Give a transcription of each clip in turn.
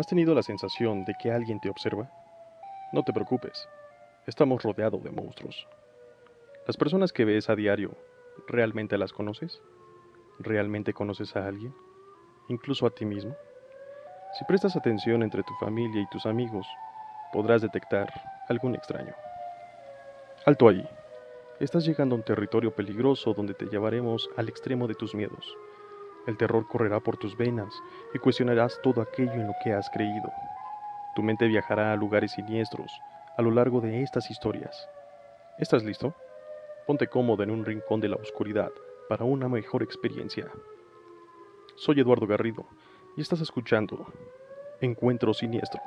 ¿Has tenido la sensación de que alguien te observa? No te preocupes, estamos rodeados de monstruos. Las personas que ves a diario, ¿realmente las conoces? ¿Realmente conoces a alguien? ¿Incluso a ti mismo? Si prestas atención entre tu familia y tus amigos, podrás detectar algún extraño. Alto ahí. Estás llegando a un territorio peligroso donde te llevaremos al extremo de tus miedos. El terror correrá por tus venas y cuestionarás todo aquello en lo que has creído. Tu mente viajará a lugares siniestros a lo largo de estas historias. ¿Estás listo? Ponte cómodo en un rincón de la oscuridad para una mejor experiencia. Soy Eduardo Garrido y estás escuchando Encuentro Siniestro.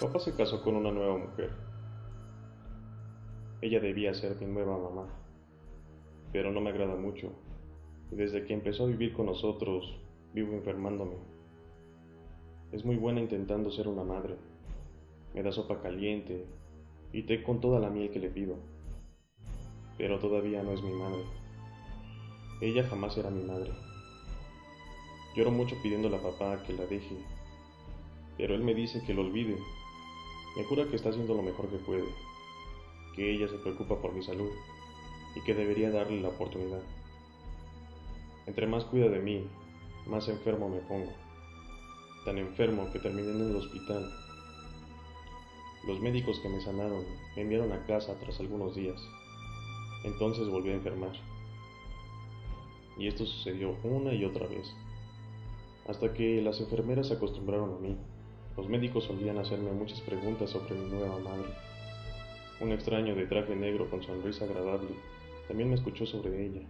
Papá se casó con una nueva mujer. Ella debía ser mi nueva mamá, pero no me agrada mucho. desde que empezó a vivir con nosotros, vivo enfermándome. Es muy buena intentando ser una madre. Me da sopa caliente y té con toda la miel que le pido. Pero todavía no es mi madre. Ella jamás era mi madre. Lloro mucho pidiéndole a papá que la deje, pero él me dice que lo olvide me jura que está haciendo lo mejor que puede, que ella se preocupa por mi salud y que debería darle la oportunidad. Entre más cuida de mí, más enfermo me pongo. Tan enfermo que terminé en el hospital. Los médicos que me sanaron me enviaron a casa tras algunos días. Entonces volví a enfermar. Y esto sucedió una y otra vez. Hasta que las enfermeras se acostumbraron a mí los médicos solían hacerme muchas preguntas sobre mi nueva madre. Un extraño de traje negro con sonrisa agradable también me escuchó sobre ella.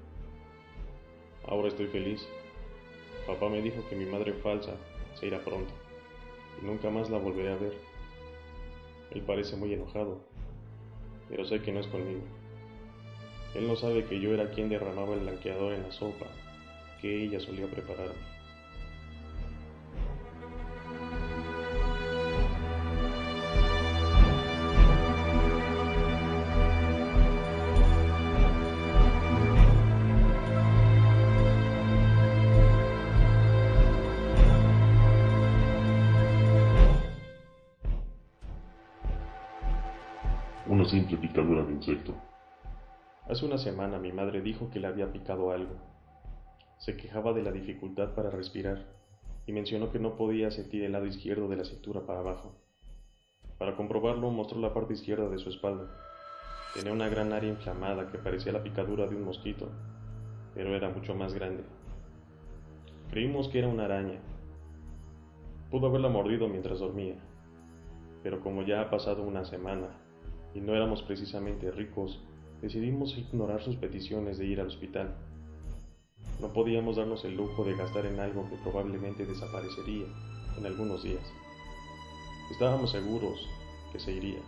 Ahora estoy feliz. Papá me dijo que mi madre falsa se irá pronto y nunca más la volveré a ver. Él parece muy enojado, pero sé que no es conmigo. Él no sabe que yo era quien derramaba el blanqueador en la sopa que ella solía prepararme. Hace una semana mi madre dijo que le había picado algo. Se quejaba de la dificultad para respirar y mencionó que no podía sentir el lado izquierdo de la cintura para abajo. Para comprobarlo mostró la parte izquierda de su espalda. Tenía una gran área inflamada que parecía la picadura de un mosquito, pero era mucho más grande. Creímos que era una araña. Pudo haberla mordido mientras dormía, pero como ya ha pasado una semana y no éramos precisamente ricos, decidimos ignorar sus peticiones de ir al hospital. No podíamos darnos el lujo de gastar en algo que probablemente desaparecería en algunos días. Estábamos seguros que se iría.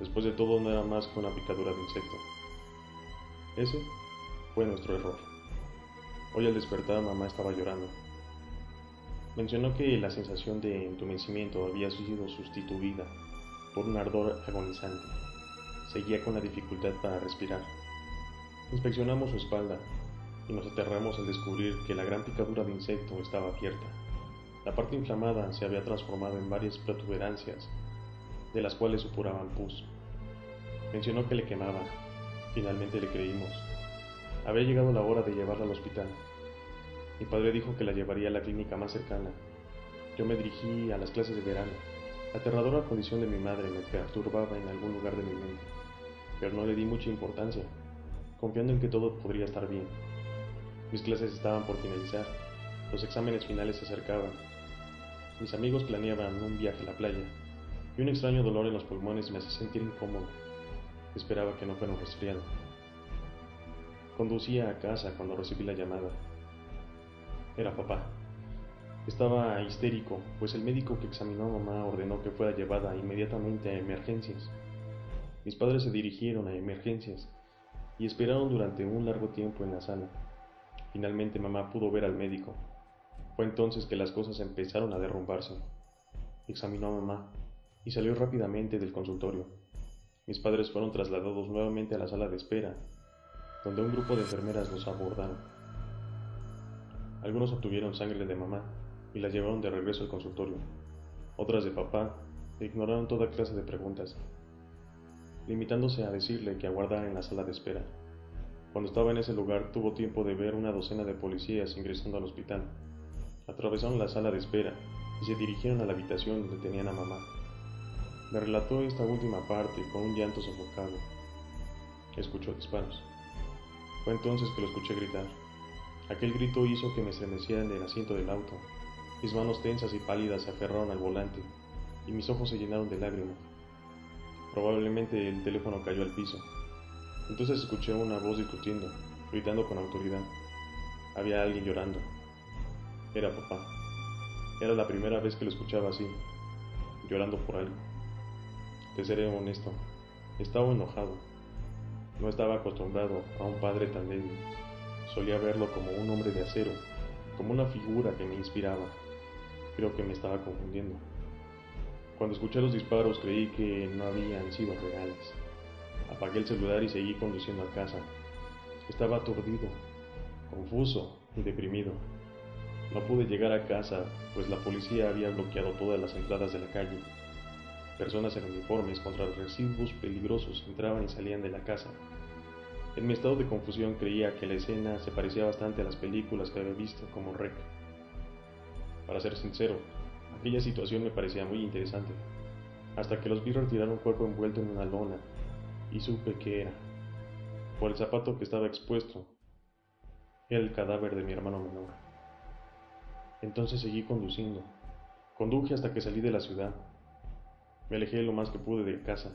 Después de todo no era más que una picadura de insecto. Ese fue nuestro error. Hoy al despertar mamá estaba llorando. Mencionó que la sensación de entumecimiento había sido sustituida por un ardor agonizante seguía con la dificultad para respirar. Inspeccionamos su espalda y nos aterramos al descubrir que la gran picadura de insecto estaba abierta. La parte inflamada se había transformado en varias protuberancias, de las cuales supuraban pus. Mencionó que le quemaba. Finalmente le creímos. Había llegado la hora de llevarla al hospital. Mi padre dijo que la llevaría a la clínica más cercana. Yo me dirigí a las clases de verano. La aterradora condición de mi madre me perturbaba en algún lugar de mi mente pero no le di mucha importancia, confiando en que todo podría estar bien. Mis clases estaban por finalizar, los exámenes finales se acercaban. Mis amigos planeaban un viaje a la playa, y un extraño dolor en los pulmones me hacía sentir incómodo. Esperaba que no fuera un resfriado. Conducía a casa cuando recibí la llamada. Era papá. Estaba histérico, pues el médico que examinó a mamá ordenó que fuera llevada inmediatamente a emergencias. Mis padres se dirigieron a emergencias y esperaron durante un largo tiempo en la sala. Finalmente mamá pudo ver al médico. Fue entonces que las cosas empezaron a derrumbarse. Examinó a mamá y salió rápidamente del consultorio. Mis padres fueron trasladados nuevamente a la sala de espera, donde un grupo de enfermeras los abordaron. Algunos obtuvieron sangre de mamá y la llevaron de regreso al consultorio. Otras de papá ignoraron toda clase de preguntas, limitándose a decirle que aguardara en la sala de espera. Cuando estaba en ese lugar tuvo tiempo de ver una docena de policías ingresando al hospital. Atravesaron la sala de espera y se dirigieron a la habitación donde tenían a mamá. Me relató esta última parte con un llanto sofocado. Escuchó disparos. Fue entonces que lo escuché gritar. Aquel grito hizo que me estremeciera en el asiento del auto. Mis manos tensas y pálidas se aferraron al volante y mis ojos se llenaron de lágrimas. Probablemente el teléfono cayó al piso. Entonces escuché una voz discutiendo, gritando con autoridad. Había alguien llorando. Era papá. Era la primera vez que lo escuchaba así, llorando por algo. Te seré honesto, estaba enojado. No estaba acostumbrado a un padre tan débil. Solía verlo como un hombre de acero, como una figura que me inspiraba. Creo que me estaba confundiendo. Cuando escuché los disparos creí que no habían sido reales. Apagué el celular y seguí conduciendo a casa. Estaba aturdido, confuso y deprimido. No pude llegar a casa, pues la policía había bloqueado todas las entradas de la calle Personas en uniformes contra los residuos peligrosos entraban y salían de la casa. En mi estado de confusión creía que la escena se parecía bastante a las películas que había visto como Rec. Para ser sincero, aquella situación me parecía muy interesante, hasta que los vi retirar un cuerpo envuelto en una lona y supe que era, por el zapato que estaba expuesto, el cadáver de mi hermano menor. Entonces seguí conduciendo. Conduje hasta que salí de la ciudad me alejé lo más que pude de casa.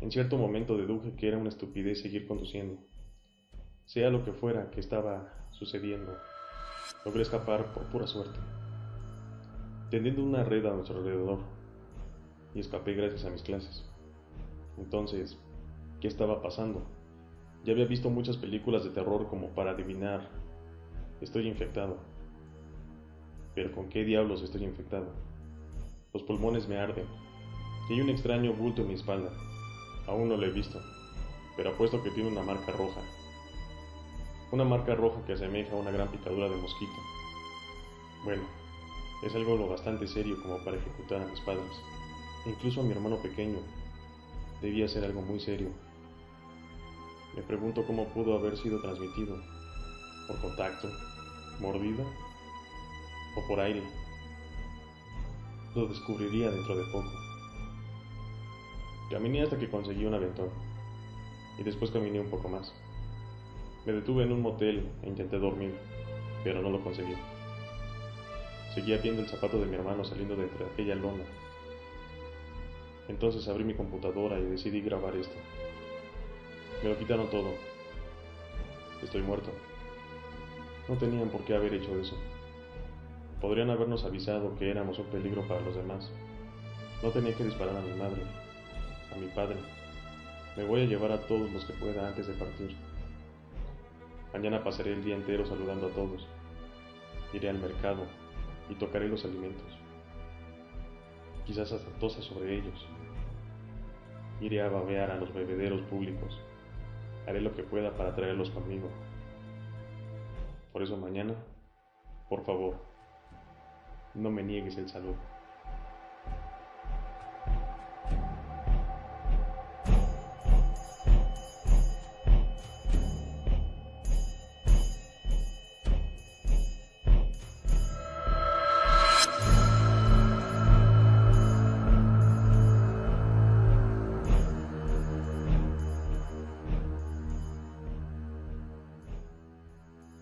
En cierto momento deduje que era una estupidez seguir conduciendo. Sea lo que fuera que estaba sucediendo, logré escapar por pura suerte, tendiendo una red a nuestro alrededor, y escapé gracias a mis clases. Entonces, ¿qué estaba pasando? Ya había visto muchas películas de terror como para adivinar, estoy infectado. Pero ¿con qué diablos estoy infectado? Los pulmones me arden. Y hay un extraño bulto en mi espalda. Aún no lo he visto, pero apuesto que tiene una marca roja. Una marca roja que asemeja a una gran picadura de mosquito. Bueno, es algo lo bastante serio como para ejecutar a mis padres. Incluso a mi hermano pequeño. Debía ser algo muy serio. Me pregunto cómo pudo haber sido transmitido. ¿Por contacto? ¿Mordida? ¿O por aire? Lo descubriría dentro de poco. Caminé hasta que conseguí un aventón, y después caminé un poco más. Me detuve en un motel e intenté dormir, pero no lo conseguí. Seguía viendo el zapato de mi hermano saliendo de entre aquella lona. Entonces abrí mi computadora y decidí grabar esto. Me lo quitaron todo. Estoy muerto. No tenían por qué haber hecho eso. Podrían habernos avisado que éramos un peligro para los demás. No tenía que disparar a mi madre, a mi padre. Me voy a llevar a todos los que pueda antes de partir. Mañana pasaré el día entero saludando a todos. Iré al mercado y tocaré los alimentos. Quizás hasta tose sobre ellos. Iré a babear a los bebederos públicos. Haré lo que pueda para traerlos conmigo. Por eso mañana, por favor, no me niegues el saludo.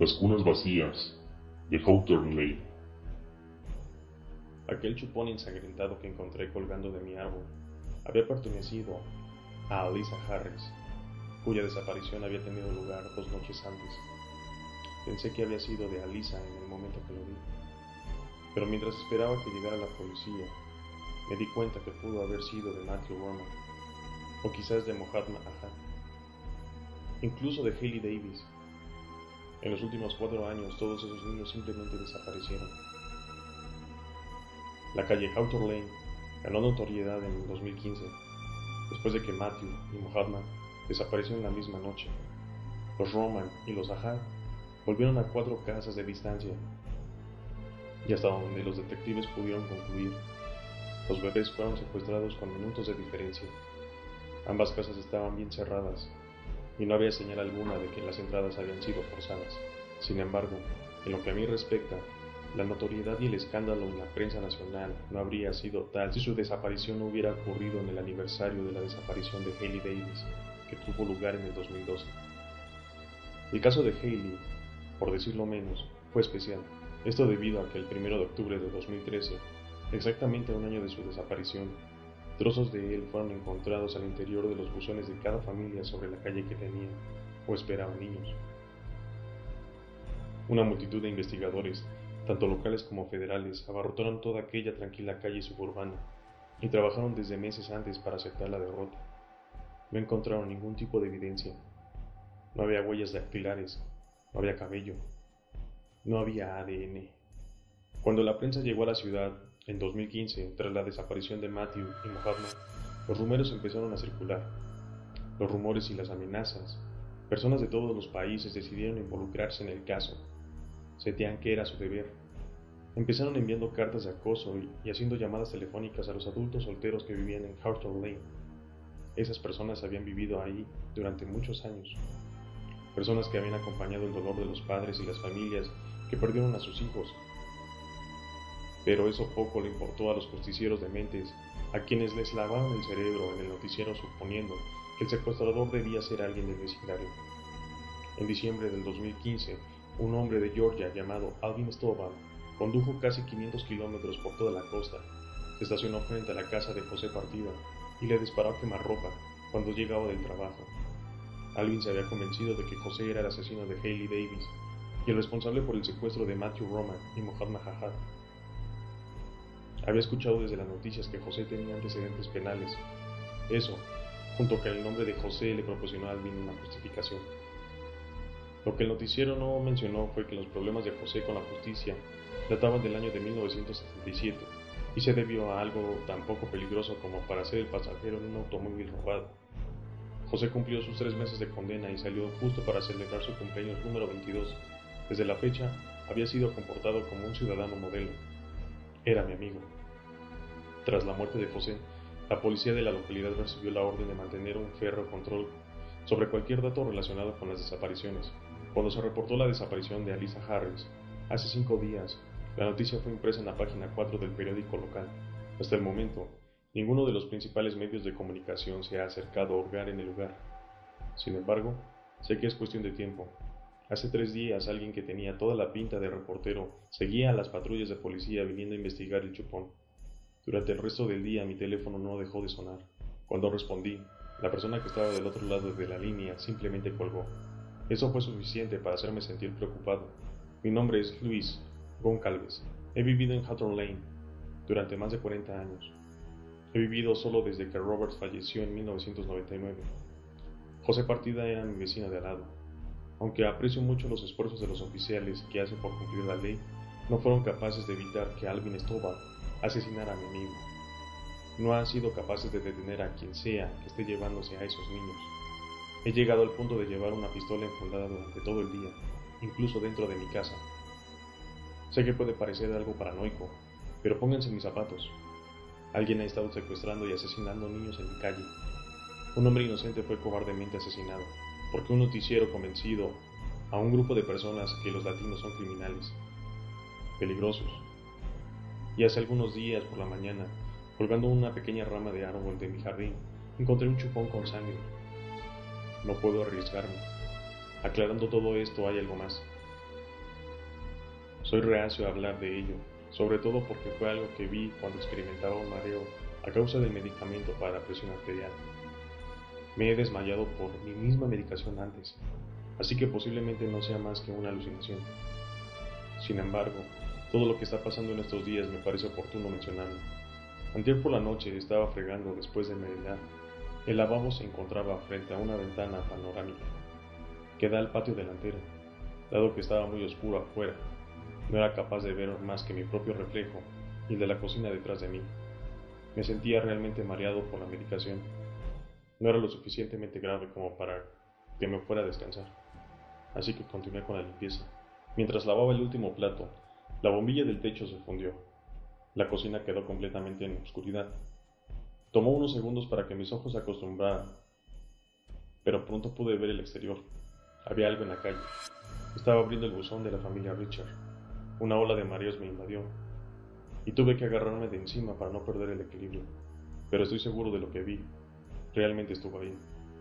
Las cunas vacías de Hawthorne. Aquel chupón ensangrentado que encontré colgando de mi árbol había pertenecido a Alisa Harris, cuya desaparición había tenido lugar dos noches antes. Pensé que había sido de Alisa en el momento que lo vi, pero mientras esperaba que llegara la policía, me di cuenta que pudo haber sido de Matthew Roman. o quizás de Mohammed Ahad, incluso de Haley Davis. En los últimos cuatro años todos esos niños simplemente desaparecieron. La calle Hawthorne Lane ganó notoriedad en 2015, después de que Matthew y Muhammad desaparecieron la misma noche. Los Roman y los Ahad volvieron a cuatro casas de distancia, y hasta donde los detectives pudieron concluir, los bebés fueron secuestrados con minutos de diferencia. Ambas casas estaban bien cerradas y no había señal alguna de que las entradas habían sido forzadas. Sin embargo, en lo que a mí respecta, la notoriedad y el escándalo en la prensa nacional no habría sido tal si su desaparición no hubiera ocurrido en el aniversario de la desaparición de Haley Davis, que tuvo lugar en el 2012. El caso de Haley, por decirlo menos, fue especial. Esto debido a que el 1 de octubre de 2013, exactamente un año de su desaparición, trozos de él fueron encontrados al interior de los buzones de cada familia sobre la calle que tenía o esperaban niños. Una multitud de investigadores tanto locales como federales, abarrotaron toda aquella tranquila calle suburbana y trabajaron desde meses antes para aceptar la derrota. No encontraron ningún tipo de evidencia. No había huellas dactilares, no había cabello, no había ADN. Cuando la prensa llegó a la ciudad en 2015, tras la desaparición de Matthew y Muhammad, los rumores empezaron a circular. Los rumores y las amenazas. Personas de todos los países decidieron involucrarse en el caso sentían que era su deber. Empezaron enviando cartas de acoso y, haciendo llamadas telefónicas a los adultos solteros que vivían en Hawthorne Lane. Esas personas habían vivido ahí durante muchos años. Personas que habían acompañado el dolor de los padres y las familias que perdieron a sus hijos. Pero eso poco le importó a los justicieros de mentes, a quienes les lavaron el cerebro en el noticiero suponiendo que el secuestrador debía ser alguien del vecindario. En diciembre del 2015, un hombre de Georgia llamado Alvin Stovall condujo casi 500 kilómetros por toda la costa, se estacionó frente a la casa de José Partida y le disparó a quemarropa cuando llegaba del trabajo. Alvin se había convencido de que José era el asesino de Haley Davis y el responsable por el secuestro de Matthew Roman y Mohammed Mahajad. Había escuchado desde las noticias que José tenía antecedentes penales. Eso, junto con el nombre de José, le proporcionó a Alvin una justificación. Lo que el noticiero no mencionó fue que los problemas de José con la justicia databan del año de 1977 y se debió a algo tan poco peligroso como para ser el pasajero en un automóvil robado. José cumplió sus tres meses de condena y salió justo para celebrar su cumpleaños número 22. Desde la fecha, había sido comportado como un ciudadano modelo. Era mi amigo. Tras la muerte de José, la policía de la localidad recibió la orden de mantener un ferro control sobre cualquier dato relacionado con las desapariciones. Cuando se reportó la desaparición de Alisa Harris, hace cinco días, la noticia fue impresa en la página 4 del periódico local. Hasta el momento, ninguno de los principales medios de comunicación se ha acercado a hurgar en el lugar. Sin embargo, sé que es cuestión de tiempo. Hace tres días alguien que tenía toda la pinta de reportero seguía a las patrullas de policía viniendo a investigar el chupón. Durante el resto del día mi teléfono no dejó de sonar. Cuando respondí, la persona que estaba del otro lado de la línea simplemente colgó. Eso fue suficiente para hacerme sentir preocupado. Mi nombre es Luis Goncalves. He vivido en Hawthorne Lane durante más de 40 años. He vivido solo desde que Roberts falleció en 1999. José Partida era mi vecina de al lado. Aunque aprecio mucho los esfuerzos de los oficiales que hacen por cumplir la ley, no fueron capaces de evitar que Alvin Stovall asesinara a mi amigo. No han sido capaces de detener a quien sea que esté llevándose a esos niños. He llegado al punto de llevar una pistola enfundada durante todo el día, incluso dentro de mi casa. Sé que puede parecer algo paranoico, pero pónganse mis zapatos. Alguien ha estado secuestrando y asesinando niños en mi calle. Un hombre inocente fue cobardemente asesinado, porque un noticiero convencido a un grupo de personas que los latinos son criminales, peligrosos. Y hace algunos días por la mañana, colgando una pequeña rama de árbol de mi jardín, encontré un chupón con sangre no puedo arriesgarme. Aclarando todo esto hay algo más. Soy reacio a hablar de ello, sobre todo porque fue algo que vi cuando experimentaba un mareo a causa del medicamento para la presión arterial. Me he desmayado por mi misma medicación antes, así que posiblemente no sea más que una alucinación. Sin embargo, todo lo que está pasando en estos días me parece oportuno mencionarlo. Antier por la noche estaba fregando después de merendar El lavabo se encontraba frente a una ventana panorámica que da al patio delantero. Dado que estaba muy oscuro afuera, no era capaz de ver más que mi propio reflejo y el de la cocina detrás de mí. Me sentía realmente mareado por la medicación. No era lo suficientemente grave como para que me fuera a descansar. Así que continué con la limpieza. Mientras lavaba el último plato, la bombilla del techo se fundió. La cocina quedó completamente en oscuridad. Tomó unos segundos para que mis ojos se acostumbraran, pero pronto pude ver el exterior. Había algo en la calle. Estaba abriendo el buzón de la familia Richard. Una ola de mareos me invadió y tuve que agarrarme de encima para no perder el equilibrio. Pero estoy seguro de lo que vi. Realmente estuvo ahí.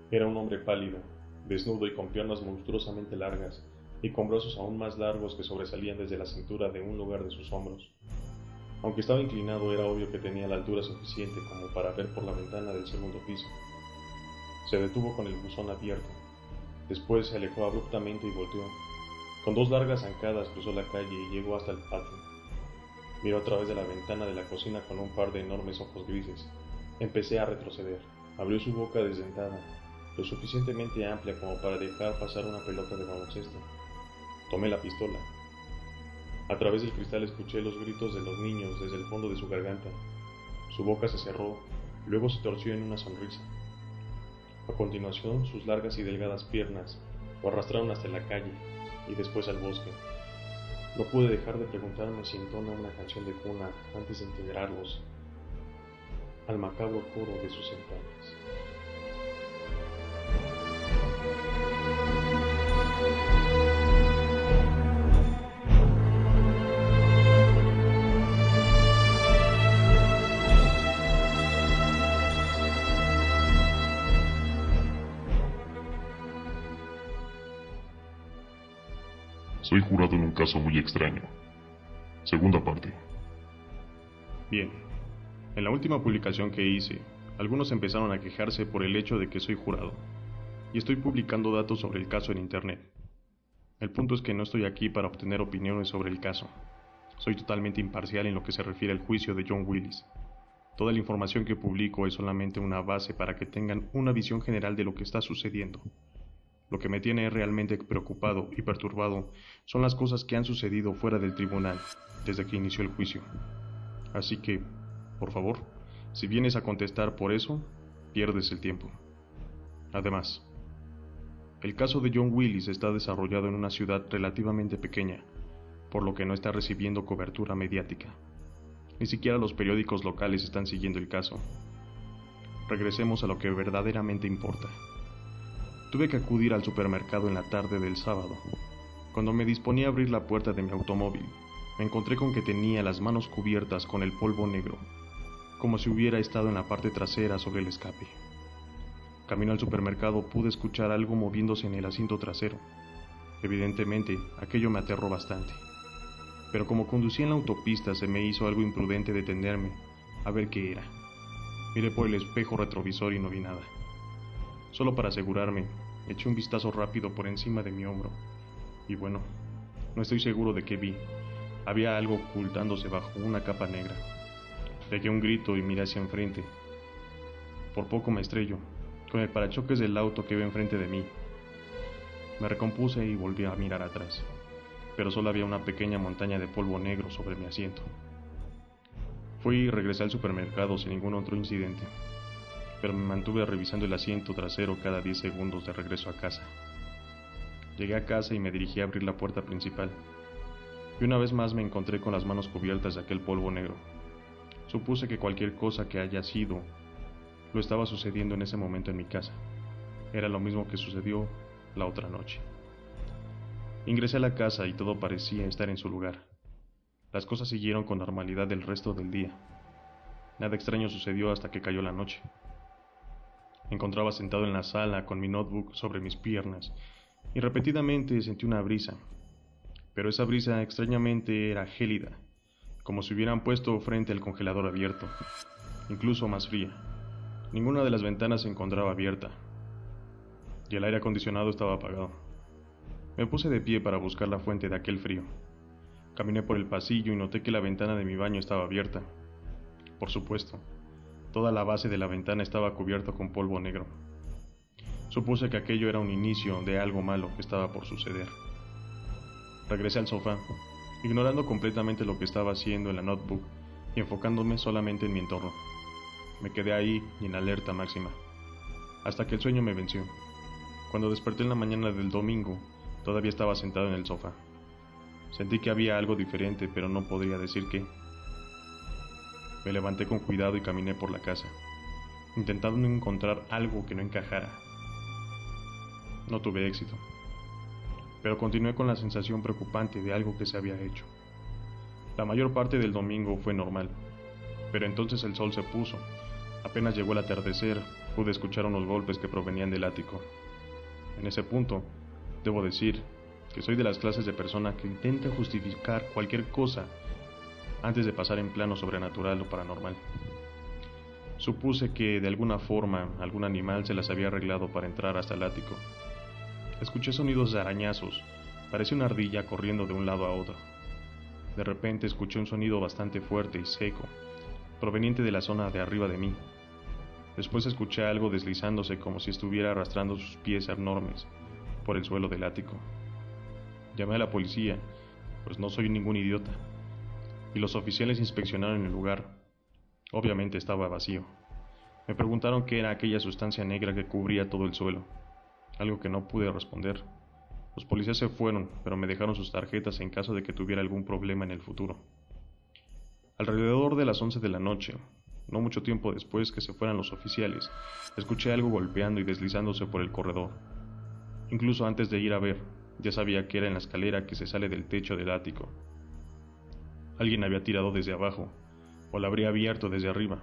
Era un hombre pálido, desnudo y con piernas monstruosamente largas y con brazos aún más largos que sobresalían desde la cintura de un lugar de sus hombros. Aunque estaba inclinado, era obvio que tenía la altura suficiente como para ver por la ventana del segundo piso. Se detuvo con el buzón abierto. Después se alejó abruptamente y volteó. Con dos largas zancadas cruzó la calle y llegó hasta el patio. Miró a través de la ventana de la cocina con un par de enormes ojos grises. Empecé a retroceder. Abrió su boca desdentada, lo suficientemente amplia como para dejar pasar una pelota de baloncesto. Tomé la pistola. A través del cristal escuché los gritos de los niños desde el fondo de su garganta. Su boca se cerró, luego se torció en una sonrisa. A continuación, sus largas y delgadas piernas lo arrastraron hasta la calle y después al bosque. No pude dejar de preguntarme si entona una canción de cuna antes de integrarlos al macabro coro de sus entrañas. Soy jurado en un caso muy extraño. Segunda parte. Bien. En la última publicación que hice, algunos empezaron a quejarse por el hecho de que soy jurado. Y estoy publicando datos sobre el caso en Internet. El punto es que no estoy aquí para obtener opiniones sobre el caso. Soy totalmente imparcial en lo que se refiere al juicio de John Willis. Toda la información que publico es solamente una base para que tengan una visión general de lo que está sucediendo. Lo que me tiene realmente preocupado y perturbado son las cosas que han sucedido fuera del tribunal desde que inició el juicio. Así que, por favor, si vienes a contestar por eso, pierdes el tiempo. Además, el caso de John Willis está desarrollado en una ciudad relativamente pequeña, por lo que no está recibiendo cobertura mediática. Ni siquiera los periódicos locales están siguiendo el caso. Regresemos a lo que verdaderamente importa. Tuve que acudir al supermercado en la tarde del sábado. Cuando me disponía a abrir la puerta de mi automóvil, me encontré con que tenía las manos cubiertas con el polvo negro, como si hubiera estado en la parte trasera sobre el escape. Camino al supermercado pude escuchar algo moviéndose en el asiento trasero. Evidentemente, aquello me aterró bastante. Pero como conducía en la autopista se me hizo algo imprudente detenerme a ver qué era. Miré por el espejo retrovisor y no vi nada. Solo para asegurarme, eché un vistazo rápido por encima de mi hombro. Y bueno, no estoy seguro de qué vi. Había algo ocultándose bajo una capa negra. Pegué un grito y miré hacia enfrente. Por poco me estrello, con el parachoques del auto que ve enfrente de mí. Me recompuse y volví a mirar atrás, pero solo había una pequeña montaña de polvo negro sobre mi asiento. Fui y regresé al supermercado sin ningún otro incidente pero me mantuve revisando el asiento trasero cada 10 segundos de regreso a casa. Llegué a casa y me dirigí a abrir la puerta principal, y una vez más me encontré con las manos cubiertas de aquel polvo negro. Supuse que cualquier cosa que haya sido lo estaba sucediendo en ese momento en mi casa. Era lo mismo que sucedió la otra noche. Ingresé a la casa y todo parecía estar en su lugar. Las cosas siguieron con normalidad el resto del día. Nada extraño sucedió hasta que cayó la noche. Encontraba sentado en la sala con mi notebook sobre mis piernas y repetidamente sentí una brisa. Pero esa brisa extrañamente era gélida, como si hubieran puesto frente al congelador abierto, incluso más fría. Ninguna de las ventanas se encontraba abierta y el aire acondicionado estaba apagado. Me puse de pie para buscar la fuente de aquel frío. Caminé por el pasillo y noté que la ventana de mi baño estaba abierta. Por supuesto, Toda la base de la ventana estaba cubierta con polvo negro. Supuse que aquello era un inicio de algo malo que estaba por suceder. Regresé al sofá, ignorando completamente lo que estaba haciendo en la notebook y enfocándome solamente en mi entorno. Me quedé ahí y en alerta máxima, hasta que el sueño me venció. Cuando desperté en la mañana del domingo, todavía estaba sentado en el sofá. Sentí que había algo diferente, pero no podría decir qué. Me levanté con cuidado y caminé por la casa, intentando encontrar algo que no encajara. No tuve éxito, pero continué con la sensación preocupante de algo que se había hecho. La mayor parte del domingo fue normal, pero entonces el sol se puso Apenas llegó el atardecer, pude escuchar unos golpes que provenían del ático. En ese punto, debo decir que soy de las clases de persona que intenta justificar cualquier cosa antes de pasar en plano sobrenatural o paranormal. Supuse que de alguna forma algún animal se las había arreglado para entrar hasta el ático. Escuché sonidos de arañazos, parecía una ardilla corriendo de un lado a otro. De repente escuché un sonido bastante fuerte y seco, proveniente de la zona de arriba de mí. Después escuché algo deslizándose como si estuviera arrastrando sus pies enormes por el suelo del ático. Llamé a la policía, pues no soy ningún idiota, y los oficiales inspeccionaron el lugar. Obviamente estaba vacío. Me preguntaron qué era aquella sustancia negra que cubría todo el suelo, algo que no pude responder. Los policías se fueron, pero me dejaron sus tarjetas en caso de que tuviera algún problema en el futuro. Alrededor de las once de la noche, no mucho tiempo después que se fueran los oficiales, escuché algo golpeando y deslizándose por el corredor. Incluso antes de ir a ver, ya sabía que era en la escalera que se sale del techo del ático. Alguien había tirado desde abajo, o la habría abierto desde arriba.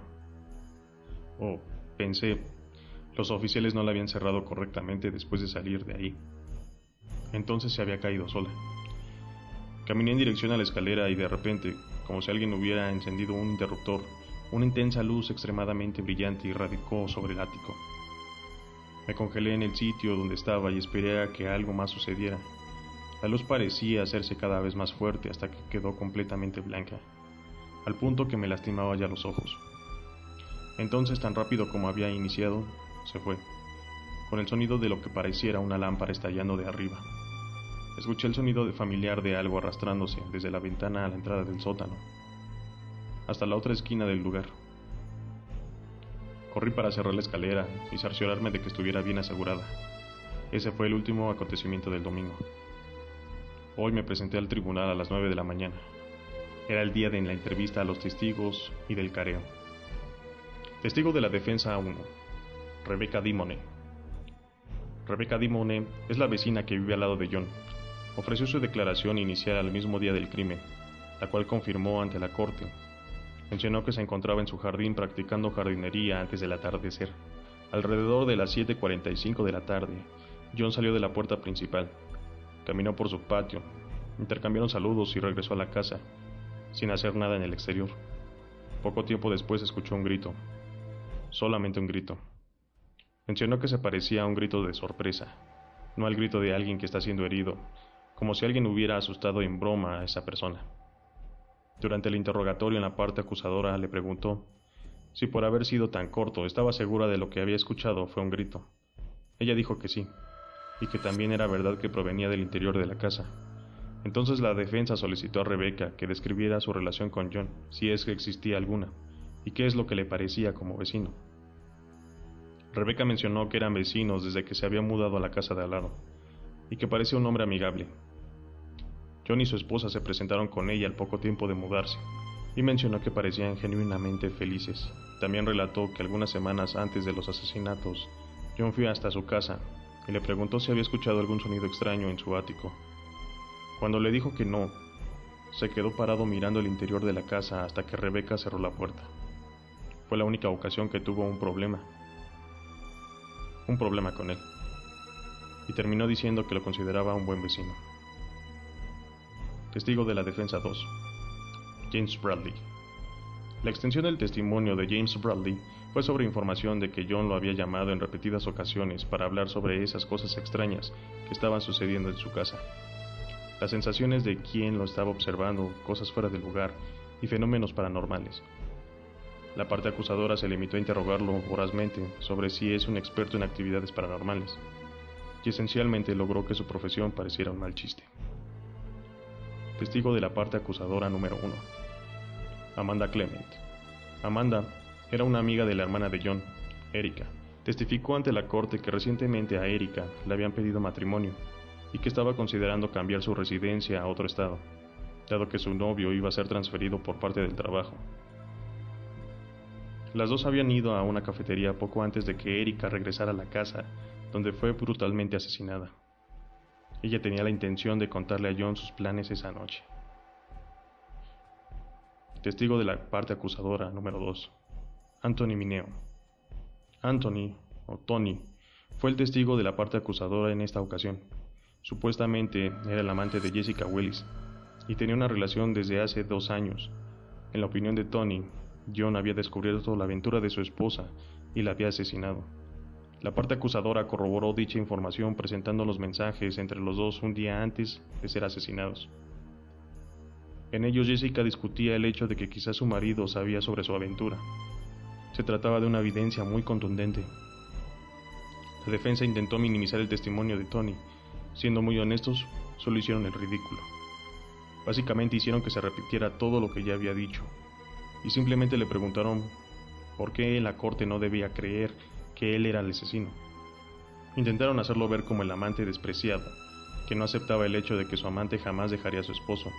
O, pensé, los oficiales no la habían cerrado correctamente después de salir de ahí. Entonces se había caído sola. Caminé en dirección a la escalera y de repente, como si alguien hubiera encendido un interruptor, una intensa luz extremadamente brillante irradicó sobre el ático. Me congelé en el sitio donde estaba y esperé a que algo más sucediera. La luz parecía hacerse cada vez más fuerte hasta que quedó completamente blanca, al punto que me lastimaba ya los ojos. Entonces, tan rápido como había iniciado, se fue, con el sonido de lo que pareciera una lámpara estallando de arriba. Escuché el sonido familiar de algo arrastrándose desde la ventana a la entrada del sótano hasta la otra esquina del lugar. Corrí para cerrar la escalera y cerciorarme de que estuviera bien asegurada. Ese fue el último acontecimiento del domingo. Hoy me presenté al tribunal a las 9 de la mañana. Era el día de la entrevista a los testigos y del careo. Testigo de la defensa 1. Rebecca Dimone. Rebecca Dimone es la vecina que vive al lado de John. Ofreció su declaración inicial al mismo día del crimen, la cual confirmó ante la corte Mencionó que se encontraba en su jardín practicando jardinería antes del atardecer. Alrededor de las 7.45 de la tarde, John salió de la puerta principal. Caminó por su patio, intercambiaron saludos y regresó a la casa, sin hacer nada en el exterior. Poco tiempo después escuchó un grito, solamente un grito. Mencionó que se parecía a un grito de sorpresa, no al grito de alguien que está siendo herido, como si alguien hubiera asustado en broma a esa persona. Durante el interrogatorio en la parte acusadora le preguntó si por haber sido tan corto estaba segura de lo que había escuchado fue un grito. Ella dijo que sí, y que también era verdad que provenía del interior de la casa. Entonces la defensa solicitó a Rebeca que describiera su relación con John, si es que existía alguna, y qué es lo que le parecía como vecino. Rebeca mencionó que eran vecinos desde que se había mudado a la casa de al lado, y que parecía un hombre amigable, John y su esposa se presentaron con ella al poco tiempo de mudarse, y mencionó que parecían genuinamente felices. También relató que algunas semanas antes de los asesinatos, John fue hasta su casa y le preguntó si había escuchado algún sonido extraño en su ático. Cuando le dijo que no, se quedó parado mirando el interior de la casa hasta que Rebeca cerró la puerta. Fue la única ocasión que tuvo un problema. Un problema con él. Y terminó diciendo que lo consideraba un buen vecino. Testigo de la Defensa 2. James Bradley. La extensión del testimonio de James Bradley fue sobre información de que John lo había llamado en repetidas ocasiones para hablar sobre esas cosas extrañas que estaban sucediendo en su casa. Las sensaciones de quien lo estaba observando, cosas fuera del lugar y fenómenos paranormales. La parte acusadora se limitó a interrogarlo vorazmente sobre si es un experto en actividades paranormales, y esencialmente logró que su profesión pareciera un mal chiste. Testigo de la parte acusadora número 1. Amanda Clement. Amanda era una amiga de la hermana de John, Erika. Testificó ante la corte que recientemente a Erika le habían pedido matrimonio y que estaba considerando cambiar su residencia a otro estado, dado que su novio iba a ser transferido por parte del trabajo. Las dos habían ido a una cafetería poco antes de que Erika regresara a la casa, donde fue brutalmente asesinada. Ella tenía la intención de contarle a John sus planes esa noche. Testigo de la parte acusadora número 2. Anthony Mineo. Anthony, o Tony, fue el testigo de la parte acusadora en esta ocasión. Supuestamente era el amante de Jessica Willis y tenía una relación desde hace dos años. En la opinión de Tony, John había descubierto la aventura de su esposa y la había asesinado. La parte acusadora corroboró dicha información presentando los mensajes entre los dos un día antes de ser asesinados. En ellos Jessica discutía el hecho de que quizás su marido sabía sobre su aventura. Se trataba de una evidencia muy contundente. La defensa intentó minimizar el testimonio de Tony. Siendo muy honestos, solo hicieron el ridículo. Básicamente hicieron que se repitiera todo lo que ya había dicho, y simplemente le preguntaron por qué la corte no debía creer que él era el asesino. Intentaron hacerlo ver como el amante despreciado, que no aceptaba el hecho de que su amante jamás dejaría a su esposo,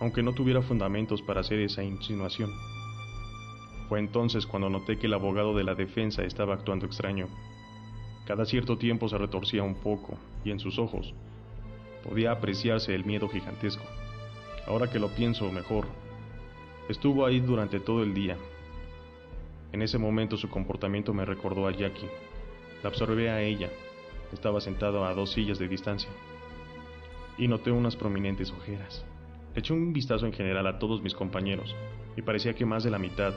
aunque no tuviera fundamentos para hacer esa insinuación. Fue entonces cuando noté que el abogado de la defensa estaba actuando extraño. Cada cierto tiempo se retorcía un poco, y en sus ojos podía apreciarse el miedo gigantesco. Ahora que lo pienso mejor, Estuvo ahí durante todo el día. En ese momento su comportamiento me recordó a Jackie. La observé a ella. Estaba sentado a dos sillas de distancia. Y noté unas prominentes ojeras. Eché un vistazo en general a todos mis compañeros y parecía que más de la mitad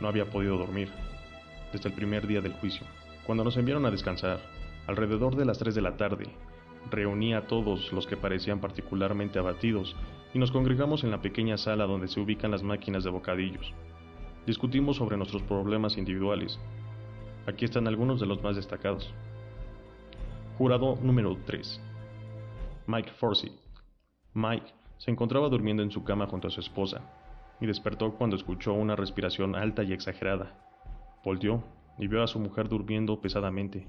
no había podido dormir desde el primer día del juicio. Cuando nos enviaron a descansar, alrededor de las 3 de la tarde, reuní a todos los que parecían particularmente abatidos y nos congregamos en la pequeña sala donde se ubican las máquinas de bocadillos. Discutimos sobre nuestros problemas individuales. Aquí están algunos de los más destacados. Jurado número 3. Mike Forsey. Mike se encontraba durmiendo en su cama junto a su esposa y despertó cuando escuchó una respiración alta y exagerada. Volteó y vio a su mujer durmiendo pesadamente.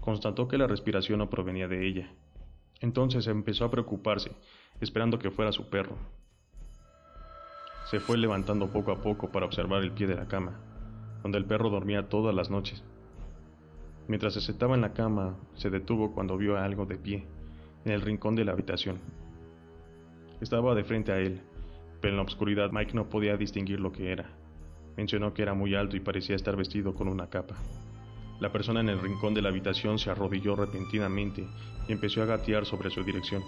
Constató que la respiración no provenía de ella. Entonces empezó a preocuparse esperando que fuera su perro. Se fue levantando poco a poco para observar el pie de la cama, donde el perro dormía todas las noches. Mientras se sentaba en la cama, se detuvo cuando vio algo de pie, en el rincón de la habitación. Estaba de frente a él, pero en la oscuridad Mike no podía distinguir lo que era. Mencionó que era muy alto y parecía estar vestido con una capa. La persona en el rincón de la habitación se arrodilló repentinamente y empezó a gatear sobre su dirección.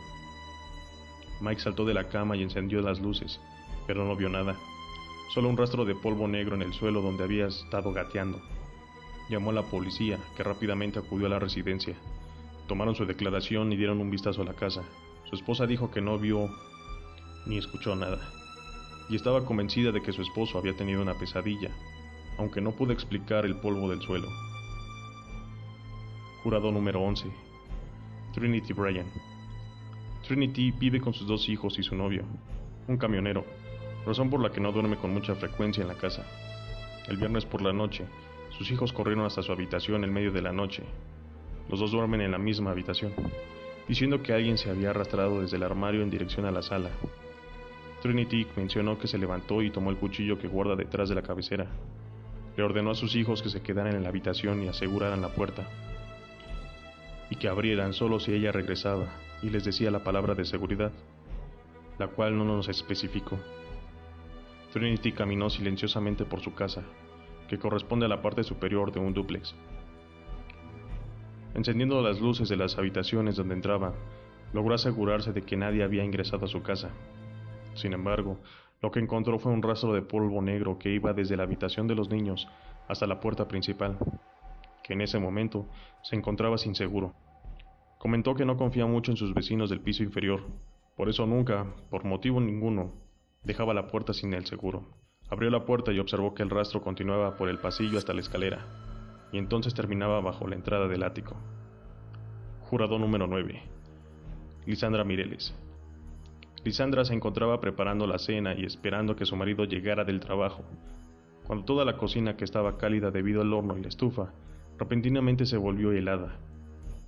Mike saltó de la cama y encendió las luces, pero no vio nada, solo un rastro de polvo negro en el suelo donde había estado gateando. Llamó a la policía, que rápidamente acudió a la residencia. Tomaron su declaración y dieron un vistazo a la casa. Su esposa dijo que no vio ni escuchó nada, y estaba convencida de que su esposo había tenido una pesadilla, aunque no pudo explicar el polvo del suelo. Jurado número 11. Trinity Bryan. Trinity vive con sus dos hijos y su novio, un camionero, razón por la que no duerme con mucha frecuencia en la casa. El viernes por la noche, sus hijos corrieron hasta su habitación en medio de la noche. Los dos duermen en la misma habitación, diciendo que alguien se había arrastrado desde el armario en dirección a la sala. Trinity mencionó que se levantó y tomó el cuchillo que guarda detrás de la cabecera. Le ordenó a sus hijos que se quedaran en la habitación y aseguraran la puerta, y que abrieran solo si ella regresaba, y les decía la palabra de seguridad, la cual no nos especificó. Trinity caminó silenciosamente por su casa, que corresponde a la parte superior de un dúplex. Encendiendo las luces de las habitaciones donde entraba, logró asegurarse de que nadie había ingresado a su casa. Sin embargo, lo que encontró fue un rastro de polvo negro que iba desde la habitación de los niños hasta la puerta principal, que en ese momento se encontraba sin seguro. Comentó que no confía mucho en sus vecinos del piso inferior, por eso nunca, por motivo ninguno, dejaba la puerta sin el seguro, Abrió la puerta y observó que el rastro continuaba por el pasillo hasta la escalera, y entonces terminaba bajo la entrada del ático. Jurado número 9. Lisandra Mireles. Lisandra se encontraba preparando la cena y esperando que su marido llegara del trabajo, cuando toda la cocina que estaba cálida debido al horno y la estufa, repentinamente se volvió helada.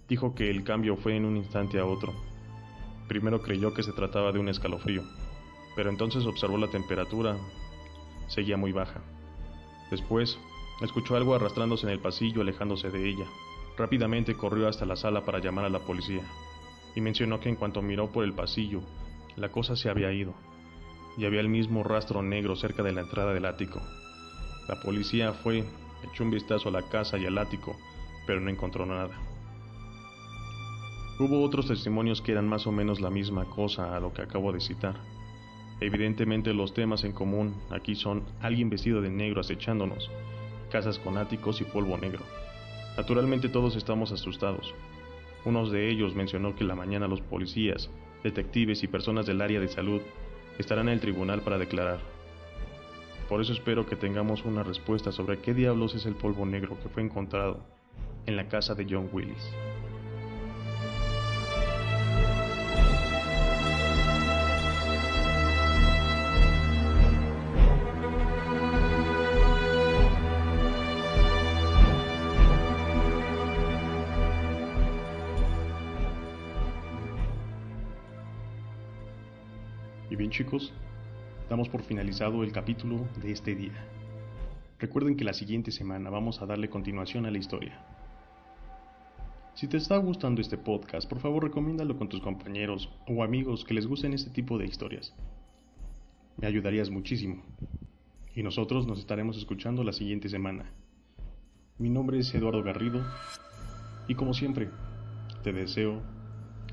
Dijo que el cambio fue en un instante a otro. Primero creyó que se trataba de un escalofrío, pero entonces observó la temperatura. Seguía muy baja. Después, escuchó algo arrastrándose en el pasillo alejándose de ella. Rápidamente corrió hasta la sala para llamar a la policía, y mencionó que en cuanto miró por el pasillo, la cosa se había ido, y había el mismo rastro negro cerca de la entrada del ático. La policía fue, echó un vistazo a la casa y al ático, pero no encontró nada. Hubo otros testimonios que eran más o menos la misma cosa a lo que acabo de citar. Evidentemente los temas en común aquí son alguien vestido de negro acechándonos, casas con áticos y polvo negro. Naturalmente todos estamos asustados. Uno de ellos mencionó que la mañana los policías detectives y personas del área de salud estarán en el tribunal para declarar. Por eso espero que tengamos una respuesta sobre qué diablos es el polvo negro que fue encontrado en la casa de John Willis. Y bien chicos, damos por finalizado el capítulo de este día. Recuerden que la siguiente semana vamos a darle continuación a la historia. Si te está gustando este podcast, por favor recomiéndalo con tus compañeros o amigos que les gusten este tipo de historias. Me ayudarías muchísimo. Y nosotros nos estaremos escuchando la siguiente semana. Mi nombre es Eduardo Garrido y como siempre, te deseo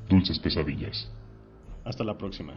dulces pesadillas. Hasta la próxima.